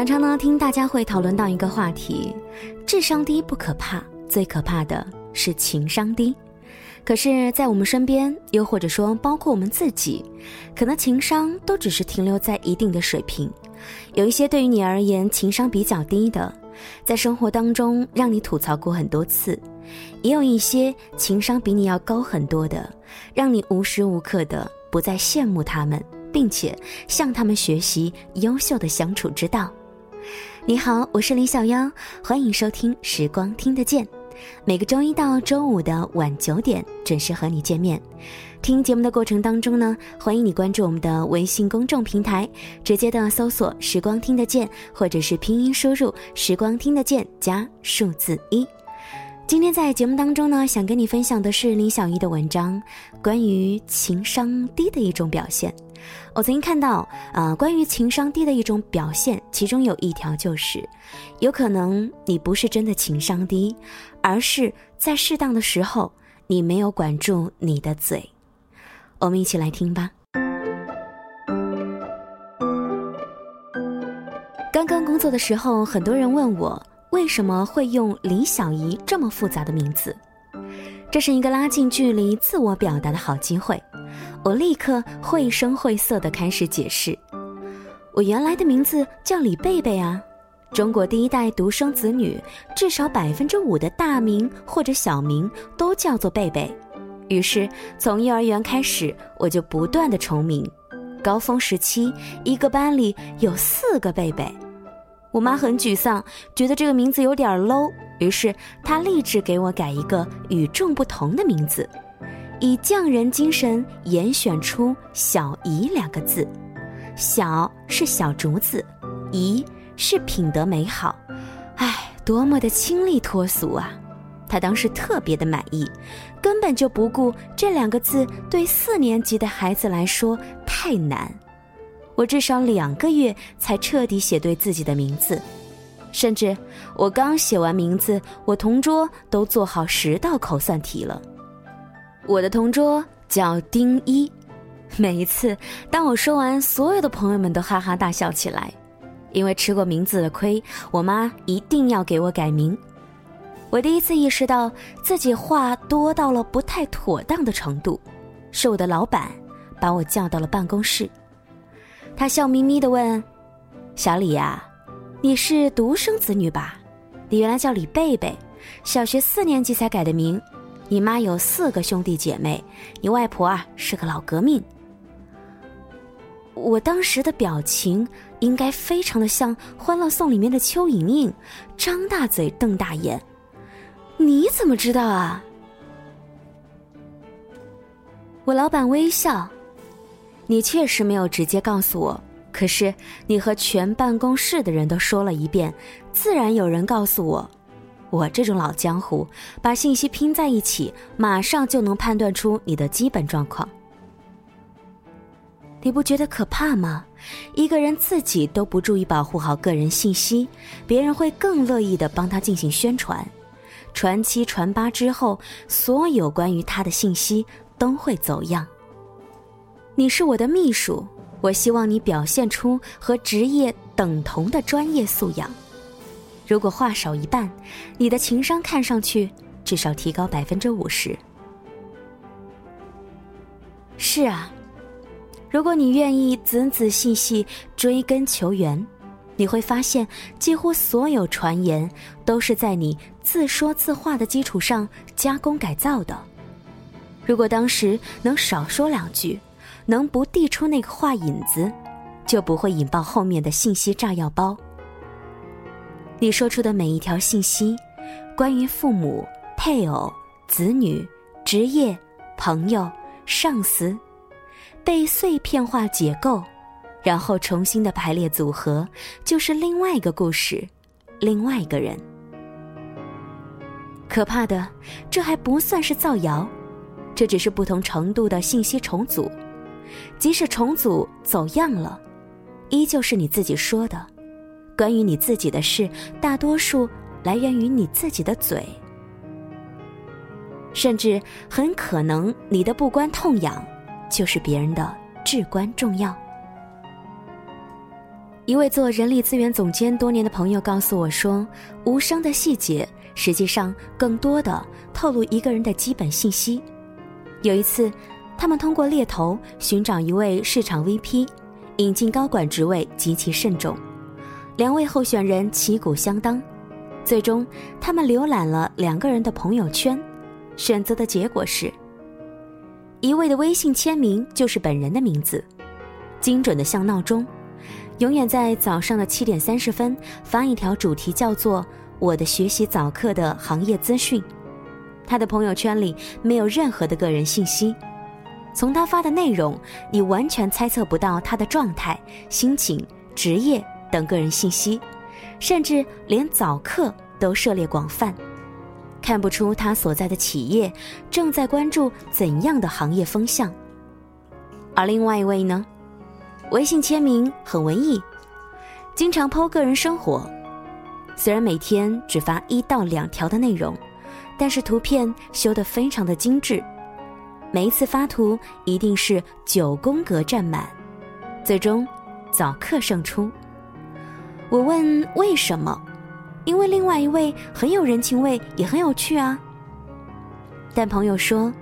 常常呢，听大家会讨论到一个话题：智商低不可怕，最可怕的是情商低。可是，在我们身边，又或者说包括我们自己，可能情商都只是停留在一定的水平。有一些对于你而言情商比较低的，在生活当中让你吐槽过很多次；也有一些情商比你要高很多的，让你无时无刻的不再羡慕他们，并且向他们学习优秀的相处之道。你好，我是李小妖，欢迎收听《时光听得见》，每个周一到周五的晚九点准时和你见面。听节目的过程当中呢，欢迎你关注我们的微信公众平台，直接的搜索“时光听得见”或者是拼音输入“时光听得见”加数字一。今天在节目当中呢，想跟你分享的是林小一的文章，关于情商低的一种表现。我曾经看到，啊，关于情商低的一种表现，其中有一条就是，有可能你不是真的情商低，而是在适当的时候，你没有管住你的嘴。我们一起来听吧。刚刚工作的时候，很多人问我。为什么会用李小姨这么复杂的名字？这是一个拉近距离、自我表达的好机会。我立刻绘声绘色地开始解释：我原来的名字叫李贝贝啊，中国第一代独生子女，至少百分之五的大名或者小名都叫做贝贝。于是从幼儿园开始，我就不断的重名。高峰时期，一个班里有四个贝贝。我妈很沮丧，觉得这个名字有点 low，于是她立志给我改一个与众不同的名字，以匠人精神严选出“小姨”两个字。小是小竹子，姨是品德美好。唉，多么的清丽脱俗啊！她当时特别的满意，根本就不顾这两个字对四年级的孩子来说太难。我至少两个月才彻底写对自己的名字，甚至我刚写完名字，我同桌都做好十道口算题了。我的同桌叫丁一，每一次当我说完，所有的朋友们都哈哈大笑起来，因为吃过名字的亏，我妈一定要给我改名。我第一次意识到自己话多到了不太妥当的程度，是我的老板把我叫到了办公室。他笑眯眯地问：“小李呀，你是独生子女吧？你原来叫李贝贝，小学四年级才改的名。你妈有四个兄弟姐妹，你外婆啊是个老革命。”我当时的表情应该非常的像《欢乐颂》里面的邱莹莹，张大嘴瞪大眼。你怎么知道啊？我老板微笑。你确实没有直接告诉我，可是你和全办公室的人都说了一遍，自然有人告诉我。我这种老江湖，把信息拼在一起，马上就能判断出你的基本状况。你不觉得可怕吗？一个人自己都不注意保护好个人信息，别人会更乐意的帮他进行宣传，传七传八之后，所有关于他的信息都会走样。你是我的秘书，我希望你表现出和职业等同的专业素养。如果话少一半，你的情商看上去至少提高百分之五十。是啊，如果你愿意仔仔细细追根求源，你会发现几乎所有传言都是在你自说自话的基础上加工改造的。如果当时能少说两句。能不递出那个话引子，就不会引爆后面的信息炸药包。你说出的每一条信息，关于父母、配偶、子女、职业、朋友、上司，被碎片化解构，然后重新的排列组合，就是另外一个故事，另外一个人。可怕的，这还不算是造谣，这只是不同程度的信息重组。即使重组走样了，依旧是你自己说的。关于你自己的事，大多数来源于你自己的嘴，甚至很可能你的不关痛痒，就是别人的至关重要。一位做人力资源总监多年的朋友告诉我说，无声的细节实际上更多的透露一个人的基本信息。有一次，他们通过猎头寻找一位市场 VP，引进高管职位极其慎重，两位候选人旗鼓相当。最终，他们浏览了两个人的朋友圈，选择的结果是：一位的微信签名就是本人的名字，精准的像闹钟。永远在早上的七点三十分发一条主题叫做“我的学习早课”的行业资讯。他的朋友圈里没有任何的个人信息，从他发的内容，你完全猜测不到他的状态、心情、职业等个人信息，甚至连早课都涉猎广泛，看不出他所在的企业正在关注怎样的行业风向。而另外一位呢？微信签名很文艺，经常剖个人生活。虽然每天只发一到两条的内容，但是图片修得非常的精致。每一次发图一定是九宫格占满，最终早课胜出。我问为什么？因为另外一位很有人情味，也很有趣啊。但朋友说，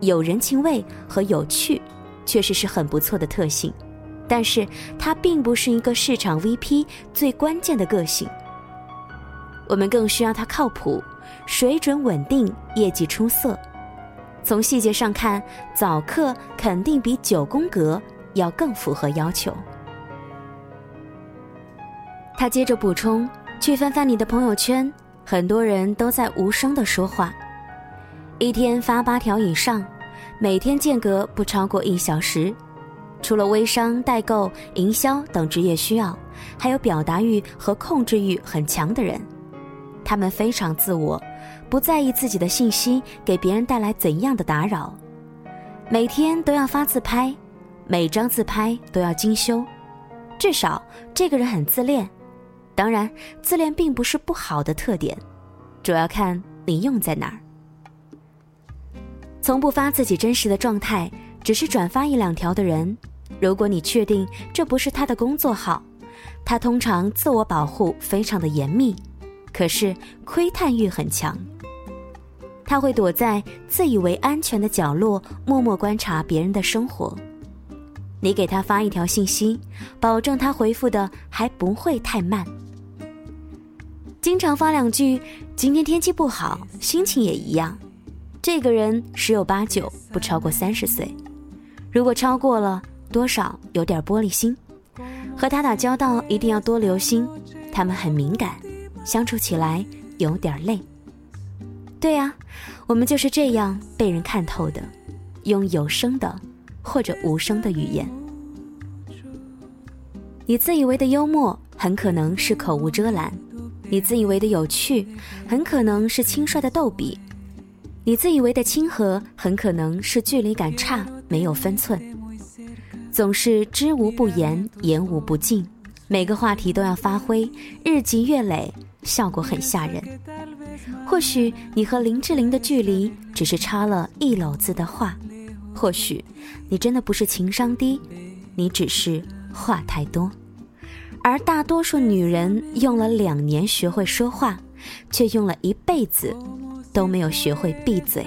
有人情味和有趣，确实是很不错的特性。但是它并不是一个市场 VP 最关键的个性。我们更需要它靠谱、水准稳定、业绩出色。从细节上看，早课肯定比九宫格要更符合要求。他接着补充：去翻翻你的朋友圈，很多人都在无声的说话，一天发八条以上，每天间隔不超过一小时。除了微商、代购、营销等职业需要，还有表达欲和控制欲很强的人，他们非常自我，不在意自己的信息给别人带来怎样的打扰，每天都要发自拍，每张自拍都要精修，至少这个人很自恋。当然，自恋并不是不好的特点，主要看你用在哪儿。从不发自己真实的状态，只是转发一两条的人。如果你确定这不是他的工作号，他通常自我保护非常的严密，可是窥探欲很强。他会躲在自以为安全的角落，默默观察别人的生活。你给他发一条信息，保证他回复的还不会太慢。经常发两句“今天天气不好，心情也一样”，这个人十有八九不超过三十岁，如果超过了。多少有点玻璃心，和他打交道一定要多留心，他们很敏感，相处起来有点累。对呀，我们就是这样被人看透的，用有声的或者无声的语言。你自以为的幽默，很可能是口无遮拦；你自以为的有趣，很可能是轻率的逗比；你自以为的亲和，很可能是距离感差，没有分寸。总是知无不言，言无不尽，每个话题都要发挥，日积月累，效果很吓人。或许你和林志玲的距离只是差了一篓子的话，或许你真的不是情商低，你只是话太多。而大多数女人用了两年学会说话，却用了一辈子都没有学会闭嘴。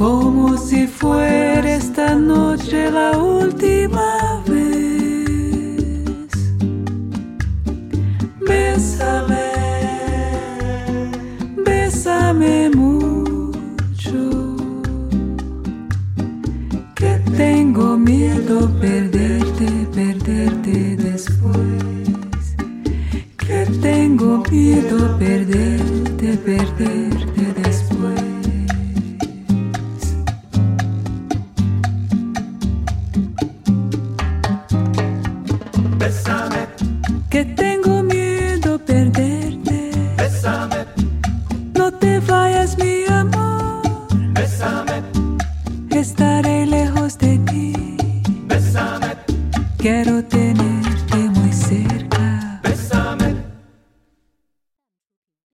como si fuera esta noche la última vez. Bésame, bésame mucho, que tengo miedo perderte, perderte después. Que tengo miedo perderte, perderte